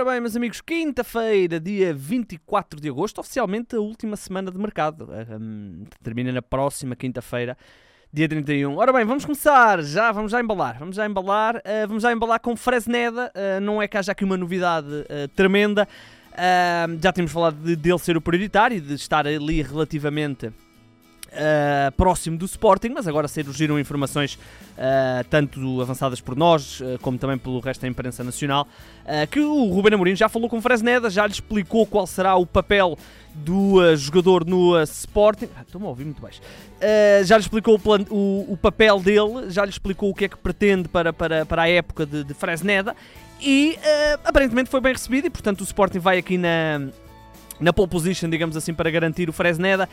Ora bem, meus amigos, quinta-feira, dia 24 de agosto, oficialmente a última semana de mercado. Um, termina na próxima quinta-feira, dia 31. Ora bem, vamos começar, já vamos já embalar. Vamos já embalar, uh, vamos já embalar com Fresneda. Uh, não é que haja aqui uma novidade uh, tremenda. já tínhamos falado de, dele ser o prioritário, de estar ali relativamente Uh, próximo do Sporting, mas agora surgiram informações uh, tanto avançadas por nós uh, como também pelo resto da imprensa nacional que o Ruben Amorim já falou com Fresneda, já lhe explicou qual será o papel do jogador no Sporting. Ah, Estou-me a ouvir muito baixo. já lhe explicou o, plan, o, o, papel dele, já lhe explicou o que é que pretende para, para, para a época de, de Fresneda e aparentemente foi bem recebido e portanto o Sporting vai aqui na na pole position, digamos assim, para garantir o Fresneda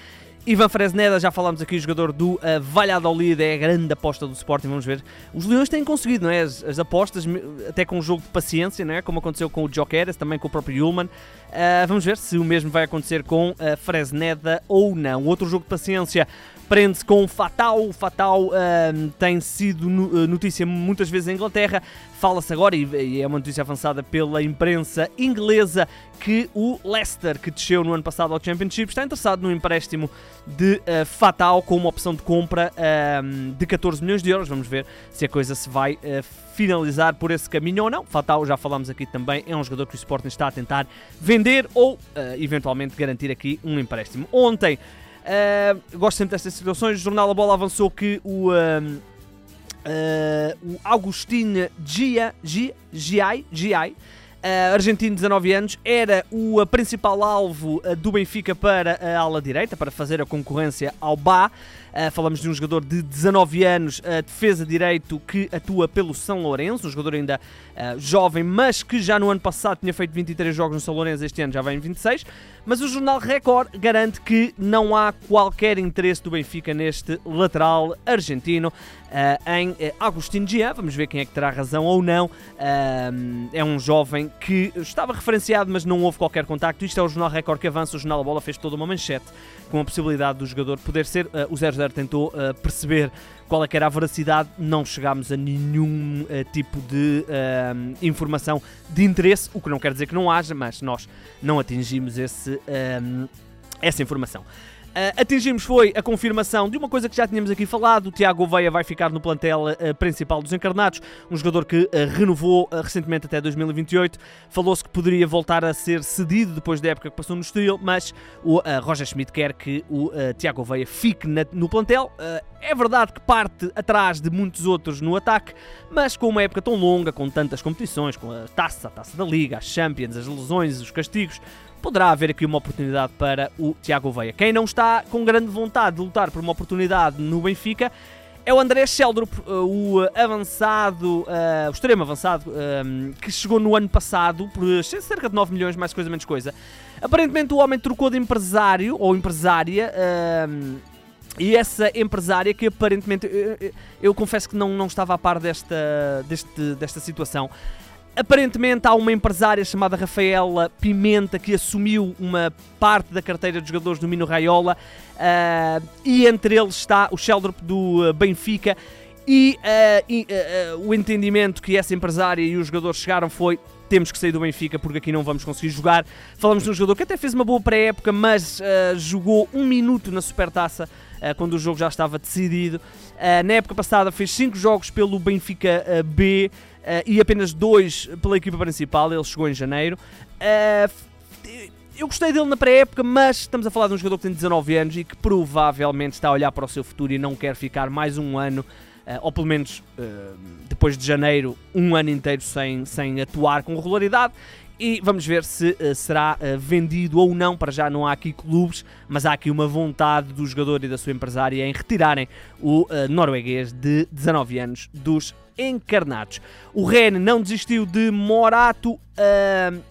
Ivan Fresneda, já falámos aqui, jogador do uh, Valladolid, é a grande aposta do Sporting, vamos ver. Os Leões têm conseguido, não é? As, as apostas, até com um jogo de paciência, não é? Como aconteceu com o Jokeres, também com o próprio Ullman. Uh, vamos ver se o mesmo vai acontecer com uh, Fresneda ou não. Outro jogo de paciência prende-se com o Fatal. O Fatal uh, tem sido notícia muitas vezes em Inglaterra. Fala-se agora, e é uma notícia avançada pela imprensa inglesa, que o Leicester, que desceu no ano passado ao Championship, está interessado no empréstimo de uh, Fatal com uma opção de compra uh, de 14 milhões de euros. Vamos ver se a coisa se vai uh, finalizar por esse caminho ou não. Fatal, já falámos aqui também, é um jogador que o Sporting está a tentar vender ou eventualmente garantir aqui um empréstimo. Ontem, gosto sempre destas situações, o Jornal A Bola avançou que o. o Agustin Gia, Gia, Giai, Giai Uh, argentino, 19 anos, era o principal alvo uh, do Benfica para a ala direita, para fazer a concorrência ao Bá. Uh, falamos de um jogador de 19 anos, uh, defesa direito, que atua pelo São Lourenço, um jogador ainda uh, jovem, mas que já no ano passado tinha feito 23 jogos no São Lourenço, este ano já vai em 26. Mas o jornal Record garante que não há qualquer interesse do Benfica neste lateral argentino. Em uh, Agustín Gia, vamos ver quem é que terá razão ou não. É um jovem que estava referenciado, mas não houve qualquer contacto. Isto é o Jornal Record que avança. O Jornal Bola fez toda uma manchete com a possibilidade do jogador poder ser. o 0-0 tentou perceber qual é que era a veracidade. Não chegámos a nenhum tipo de informação de interesse, o que não quer dizer que não haja, mas nós não atingimos esse, essa informação. Uh, atingimos foi a confirmação de uma coisa que já tínhamos aqui falado: o Tiago Oveia vai ficar no plantel uh, principal dos Encarnados, um jogador que uh, renovou recentemente até 2028. Falou-se que poderia voltar a ser cedido depois da época que passou no Estoril, mas o Roger Schmidt quer que o Tiago Oveia fique na, no plantel. é verdade que parte atrás de muitos outros no ataque, mas com uma época tão longa, com tantas competições, com a taça, a taça da Liga, as Champions, as lesões, os castigos poderá haver aqui uma oportunidade para o Tiago Veia. Quem não está com grande vontade de lutar por uma oportunidade no Benfica é o André Sheldrup, eh, o avançado, uh, o extremo avançado, um, que chegou no ano passado por cerca de 9 milhões, mais coisa menos coisa. Aparentemente o homem trocou de empresário ou empresária. Um, e essa empresária que aparentemente eu, eu, eu, confesso que não, não estava a par desta, deste, desta situação. Aparentemente há uma empresária chamada Rafaela Pimenta que assumiu uma parte da carteira de jogadores do Mino Raiola uh, e entre eles está o Sheldrop do Benfica e, uh, e uh, o entendimento que essa empresária e os jogadores chegaram foi temos que sair do Benfica porque aqui não vamos conseguir jogar. Falamos de um jogador que até fez uma boa pré-época, mas jogou um minuto na Supertaça quando o jogo já estava decidido. na época passada fez 5 jogos pelo Benfica B, uh, e apenas dois pela equipa principal. Ele chegou em janeiro. Eu gostei dele na pré-época, mas estamos a falar de um jogador que tem 19 anos e que provavelmente está a olhar para o seu futuro e não quer ficar mais um ano, ou pelo menos depois de janeiro, um ano inteiro sem, sem atuar com regularidade. E vamos ver se uh, será vendido ou não. Para já não há aqui clubes, mas há aqui uma vontade do jogador e da sua empresária em retirarem o norueguês de 19 anos dos encarnados. O Ren não desistiu de Morato. Uh,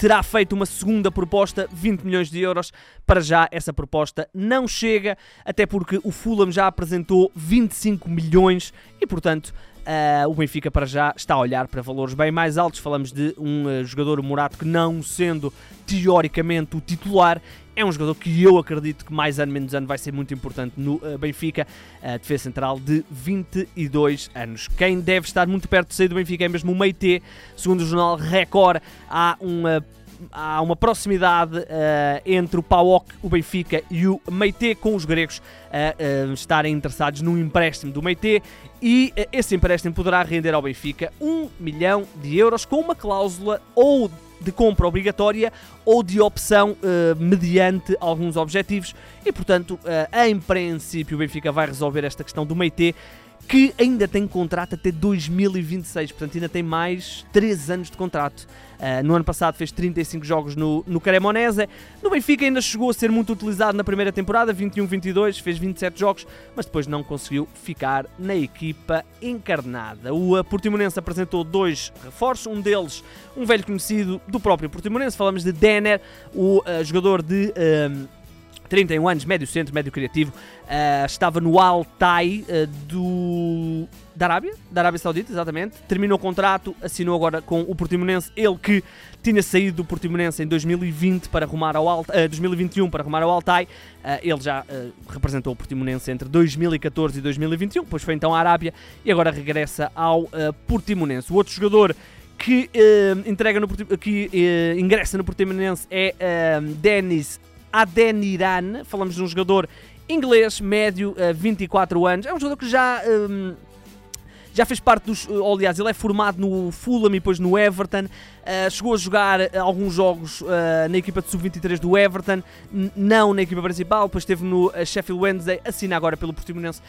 terá feito uma segunda proposta, 20 milhões de euros. Para já, essa proposta não chega, até porque o Fulham já apresentou 25 milhões e, portanto, uh, o Benfica para já está a olhar para valores bem mais altos. Falamos de um uh, jogador Morato que, não sendo teoricamente o titular, é um jogador que eu acredito que mais ano menos ano vai ser muito importante no uh, Benfica, uh, defesa central de 22 anos. Quem deve estar muito perto de sair do Benfica é mesmo o Meite, segundo o jornal Record, há uma há uma proximidade uh, entre o PAOK, o Benfica e o Meite, com os gregos uh, uh, estarem interessados no empréstimo do Meite. E esse empréstimo poderá render ao Benfica 1 milhão de euros com uma cláusula ou de compra obrigatória ou de opção mediante alguns objetivos. E portanto em princípio o Benfica vai resolver esta questão do Meite que ainda tem contrato até 2026, portanto ainda tem mais 3 anos de contrato. Uh, no ano passado fez 35 jogos no, no Cremonese. No Benfica ainda chegou a ser muito utilizado na primeira temporada, 21-22, fez 27 jogos, mas depois não conseguiu ficar na equipa encarnada. O Portimonense apresentou dois reforços, um deles um velho conhecido do próprio Portimonense, falamos de Denner, o uh, jogador de... Uh, 31 anos, médio centro, médio criativo, uh, estava no Altai uh, do da Arábia, da Arábia Saudita, exatamente. Terminou o contrato, assinou agora com o Portimonense, ele que tinha saído do Portimonense em 2020 para arrumar ao Alt, uh, 2021 para arrumar ao Altai. Ele já representou o Portimonense entre 2014 e 2021, depois foi então à Arábia e agora regressa ao Portimonense. O outro jogador que, entrega no, que ingressa no Portimonense é Denis Adeniran. Falamos de um jogador inglês, médio, uh, 24 anos. É um jogador que já. Um, já fez parte dos. Uh, aliás, ele é formado no Fulham e depois no Everton. Uh, chegou a jogar uh, alguns jogos uh, na equipa de sub-23 do Everton, não na equipa principal. Depois esteve no uh, Sheffield Wednesday, assina agora pelo Portimonense.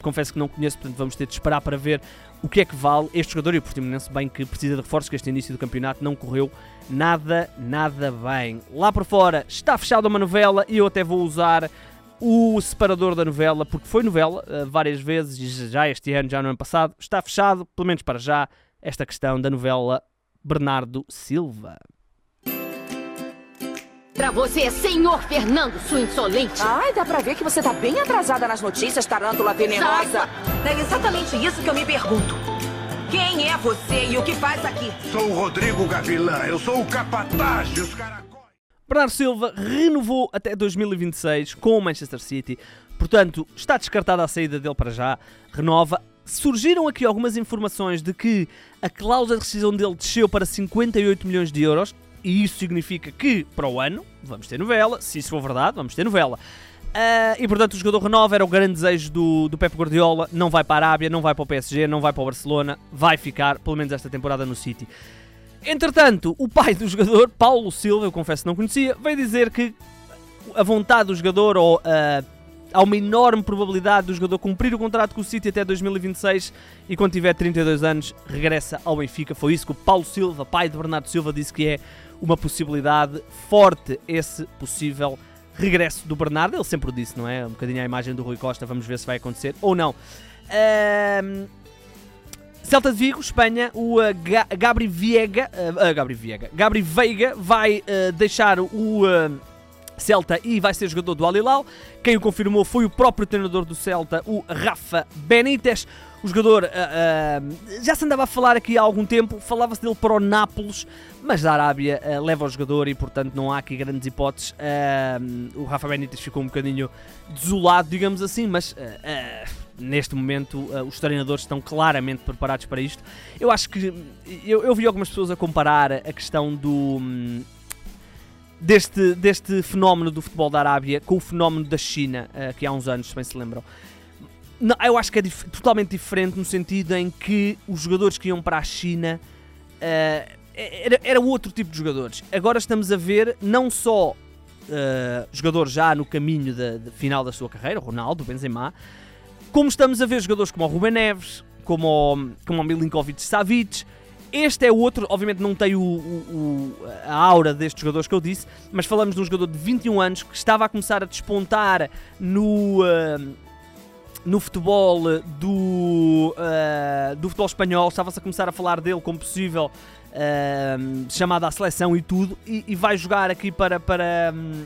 confesso que não conheço, portanto vamos ter de esperar para ver o que é que vale este jogador. E o Portimonense, bem que precisa de reforços, que este início do campeonato não correu nada, nada bem. Lá por fora está fechada uma novela e eu até vou usar o separador da novela, porque foi novela uh, várias vezes, já este ano, já no ano passado. Está fechado, pelo menos para já, esta questão da novela Bernardo Silva. Pra você, senhor Fernando, sua insolente. Ai, dá pra ver que você tá bem atrasada nas notícias, tarântula venenosa. É exatamente isso que eu me pergunto. Quem é você e o que faz aqui? Sou o Rodrigo Gavilã, eu sou o capataz dos caracóis. Bernardo Silva renovou até 2026 com o Manchester City, portanto está descartada a saída dele para já, renova. Surgiram aqui algumas informações de que a cláusula de rescisão dele desceu para 58 milhões de euros, e isso significa que para o ano vamos ter novela, se isso for verdade, vamos ter novela. Uh, e portanto o jogador renova, era o grande desejo do, do Pep Guardiola, não vai para a Arábia, não vai para o PSG, não vai para o Barcelona, vai ficar, pelo menos esta temporada, no City. Entretanto, o pai do jogador, Paulo Silva, eu confesso que não conhecia, veio dizer que a vontade do jogador, ou uh, há uma enorme probabilidade do jogador cumprir o contrato com o City até 2026 e quando tiver 32 anos regressa ao Benfica. Foi isso que o Paulo Silva, pai de Bernardo Silva, disse que é uma possibilidade forte esse possível regresso do Bernardo. Ele sempre o disse, não é? Um bocadinho a imagem do Rui Costa. Vamos ver se vai acontecer ou não. Um, Celta de Vigo, Espanha, o uh, Gabri Viega, uh, Gabri Viega, Gabri Veiga vai uh, deixar o Celta e vai ser jogador do Al Quem o confirmou foi o próprio treinador do Celta, o Rafa Benítez. O jogador uh, uh, já se andava a falar aqui há algum tempo, falava-se dele para o Nápoles, mas da Arábia uh, leva o jogador e, portanto, não há aqui grandes hipóteses. o Rafa Benítez ficou um bocadinho desolado, digamos assim, mas neste momento os treinadores estão claramente preparados para isto. Eu acho que eu, eu vi algumas pessoas a comparar a questão do. Um, deste, deste fenómeno do futebol da Arábia com o fenómeno da China, uh, que há uns anos, se bem se lembram. Não, eu acho que é dif totalmente diferente no sentido em que os jogadores que iam para a China uh, era, era outro tipo de jogadores. Agora estamos a ver não só uh, jogadores já no caminho da, final da sua carreira, Ronaldo, Benzema, como estamos a ver jogadores como o Ruben Neves, como o, como o Milinkovic Savic, este é outro, obviamente não tem o, o, a aura destes jogadores que eu disse, mas falamos de um jogador de 21 anos que estava a começar a despontar no. Uh, no futebol do, uh, do futebol espanhol, estava-se a começar a falar dele como possível uh, chamado à seleção e tudo, e, e vai jogar aqui para, para, um,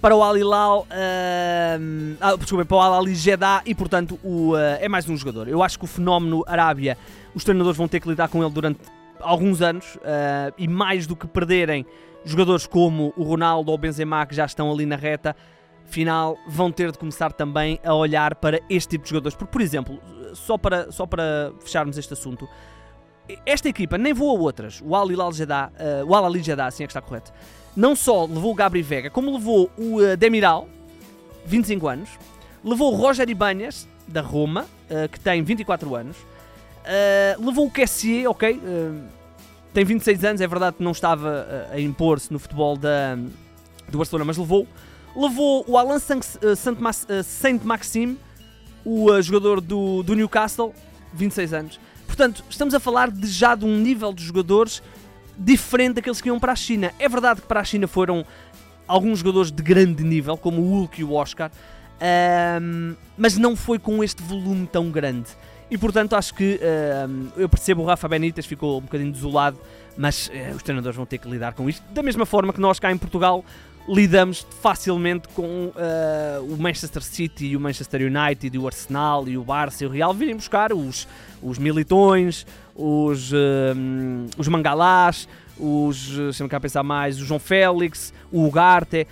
para o Al Hilal, uh, ah, desculpa, para o Al Ali Jeddah e portanto o, uh, é mais um jogador. Eu acho que o fenómeno Arábia, os treinadores vão ter que lidar com ele durante alguns anos uh, e mais do que perderem jogadores como o Ronaldo ou o Benzema que já estão ali na reta final, vão ter de começar também a olhar para este tipo de jogadores. Porque, por exemplo, só para, só para fecharmos este assunto, esta equipa nem voa outras. O Al Hilal Jeddah, uh, o Al Ali Jeddah, assim é que está correto. Não só levou o Gabri Vega, como levou o uh, Demiral, 25 anos, levou o Roger Ibanez, da Roma, uh, que tem 24 anos, uh, levou o Kessier, ok, tem 26 anos, é verdade que não estava a impor-se no futebol da, do Barcelona, mas levou. Levou o Alan Saint-Maxime, o jogador do, do Newcastle, 26 anos. Portanto, estamos a falar de já de um nível de jogadores diferente daqueles que iam para a China. É verdade que para a China foram alguns jogadores de grande nível, como o Hulk e o Oscar, um, mas não foi com este volume tão grande. E portanto acho que um, eu percebo o Rafa Benítez ficou um bocadinho desolado, mas uh, os treinadores vão ter que lidar com isto da mesma forma que nós cá em Portugal lidamos facilmente com uh, o Manchester City e o Manchester United o Arsenal e o Barça e o Real virem buscar os, os militões, os, uh, os mangalás, os, deixa-me cá pensar mais, o João Félix, o Ugarte.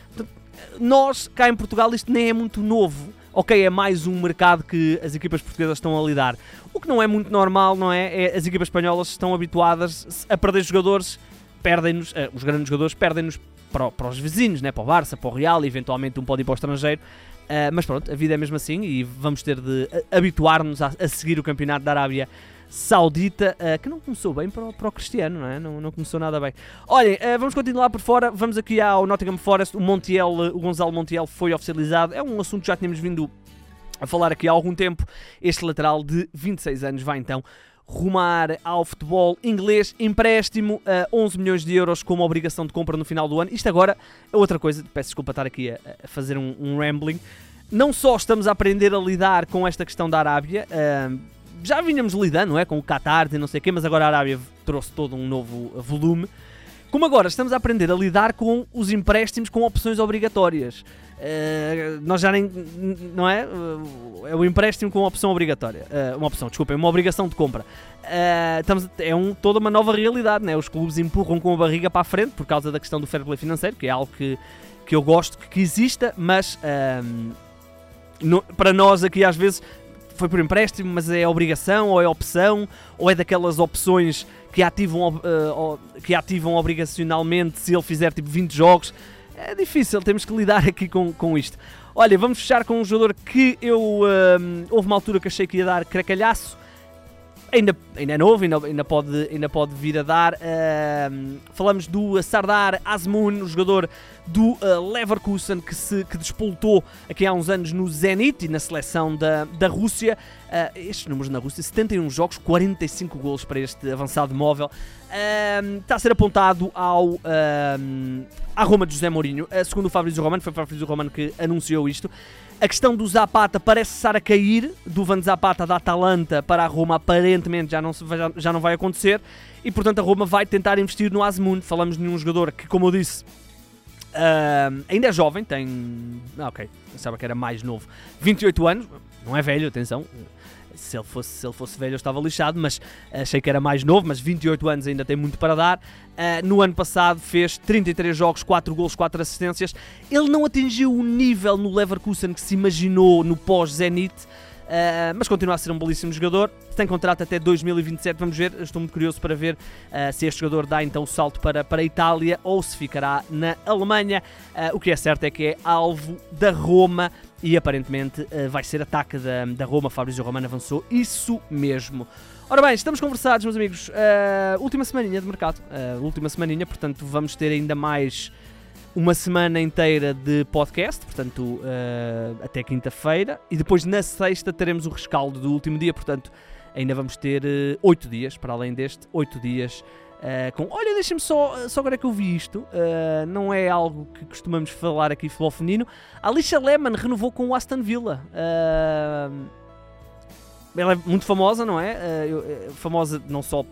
Nós, cá em Portugal, isto nem é muito novo. Ok, é mais um mercado que as equipas portuguesas estão a lidar. O que não é muito normal, não é? é as equipas espanholas estão habituadas a perder jogadores, perdem-nos, uh, os grandes jogadores perdem-nos para, para, os vizinhos, né? para o Barça, para o Real, e eventualmente um pode ir para o estrangeiro. Uh, mas pronto, a vida é mesmo assim e vamos ter de habituar-nos a, a seguir o campeonato da Arábia Saudita, uh, que não começou bem para o, para o Cristiano, não é? Não, não começou nada bem. Olhem, uh, vamos continuar por fora, vamos aqui ao Nottingham Forest, o Montiel, o Gonzalo Montiel foi oficializado, é um assunto que já tínhamos vindo a falar aqui há algum tempo, este lateral de 26 anos vai então rumar ao futebol inglês, empréstimo a 11 milhões de euros como obrigação de compra no final do ano. Isto agora é outra coisa, peço desculpa estar aqui a, a fazer um, um, rambling. Não só estamos a aprender a lidar com esta questão da Arábia, uh, já vinhamos lidando não é, com o Qatar e não sei o quê, mas agora a Arábia trouxe todo um novo volume. Como agora estamos a aprender a lidar com os empréstimos com opções obrigatórias. Uh, nós já nem. Não é? Uh, é o empréstimo com opção obrigatória. Uh, uma opção, desculpem, uma obrigação de compra. estamos, é um, toda uma nova realidade, né? Os clubes empurram com a barriga para a frente por causa da questão do fair play financeiro, que é algo que, que eu gosto que, exista, mas. No, para nós aqui às vezes foi por empréstimo, mas é obrigação ou é opção, ou é daquelas opções que ativam, uh, que ativam obrigacionalmente se ele fizer tipo 20 jogos. É difícil, temos que lidar aqui com, com isto. Olha, vamos fechar com um jogador que eu. Uh, houve uma altura que achei que ia dar cracalhaço ainda, ainda é novo, ainda, ainda, pode, ainda pode vir a dar. Uh, falamos do Sardar Azmoun, o jogador do uh, Leverkusen que se que despoltou aqui há uns anos no Zenit e na seleção da, da Rússia. Uh, estes números na Rússia: 71 jogos, 45 golos para este avançado móvel. está a ser apontado ao, à Roma de José Mourinho. segundo o Fabrício Romano, foi o Fabrício Romano que anunciou isto. A questão do Zapata parece estar a cair, do Van Zapata da Atalanta para a Roma aparentemente já não, já, já não vai acontecer e portanto a Roma vai tentar investir no Asmund. Falamos de um jogador que, como eu disse, uh, ainda é jovem, tem. Ah, ok, pensava que era mais novo, 28 anos, não é velho, atenção, se ele fosse, se ele fosse velho eu estava lixado, mas achei que era mais novo, mas 28 anos ainda tem muito para dar. Uh, no ano passado fez 33 jogos, 4 gols, 4 assistências. Ele não atingiu o nível no Leverkusen que se imaginou no pós-Zenit, Uh, mas continua a ser um belíssimo jogador. Tem contrato até 2027, vamos ver. Estou muito curioso para ver uh, se este jogador dá então o salto para, para a Itália ou se ficará na Alemanha. O que é certo é que é alvo da Roma e aparentemente vai ser ataque da, da Roma. Fabrício Romano avançou isso mesmo. Ora bem, estamos conversados, meus amigos. última semaninha de mercado. última semaninha, portanto, vamos ter ainda mais uma semana inteira de podcast, portanto, uh, até quinta-feira, e depois na sexta teremos o rescaldo do último dia, portanto, ainda vamos ter uh, oito dias, para além deste, oito dias. Uh, com, olha, deixa-me só, só agora que eu vi isto, uh, não é algo que costumamos falar aqui futebol feminino. A Alicia Lehmann renovou com o Aston Villa. Uh, ela é muito famosa, não é? famosa não só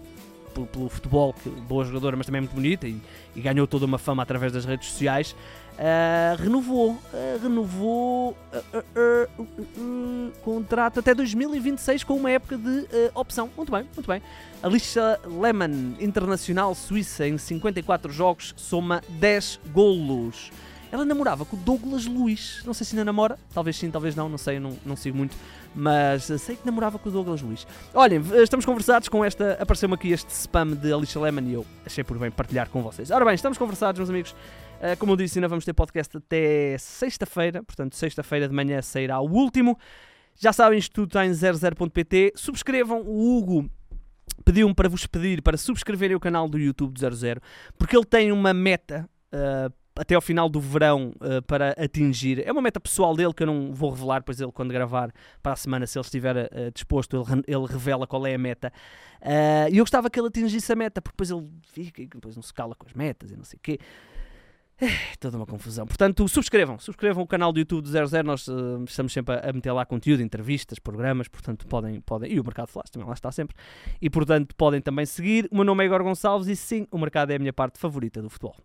pelo, pelo futebol, que boa jogadora, mas também muito bonita e, e ganhou toda uma fama através das redes sociais. Uh, renovou, uh, renovou uh, contrato até 2026 com uma época de opção. Muito bem, muito bem. Alicia Lehmann, internacional suíça, em 54 jogos, soma 10 golos. Ela namorava com o Douglas Luiz. Não sei se ainda namora, talvez sim, talvez não, não sei, não, não sigo muito. Mas sei que namorava com o Douglas Luiz. Olhem, estamos conversados com esta. Apareceu-me aqui este spam de Alicia Lehmann e eu achei por bem partilhar com vocês. Ora bem, estamos conversados, meus amigos. Uh, como eu disse, ainda vamos ter podcast até sexta-feira. Portanto, sexta-feira de manhã sairá o último. Já sabem, isto tudo está em 00.pt. Subscrevam. O Hugo pediu-me para vos pedir para subscreverem o canal do YouTube do 00, porque ele tem uma meta. Uh, até ao final do verão uh, para atingir. É uma meta pessoal dele que eu não vou revelar, pois ele, quando gravar para a semana, se ele estiver uh, disposto, ele, ele, revela qual é a meta. Uh, e eu gostava que ele atingisse a meta, porque depois ele fica e depois não se cala com as metas e não sei o quê. É toda uma confusão. Portanto, subscrevam, subscrevam o canal do YouTube do 00. Nós uh, estamos sempre a, a, meter lá conteúdo, entrevistas, programas. Portanto, podem, podem. E o Mercado Flash também lá está sempre. E portanto, podem também seguir. O meu nome é Igor Gonçalves e sim, o mercado é a minha parte favorita do futebol.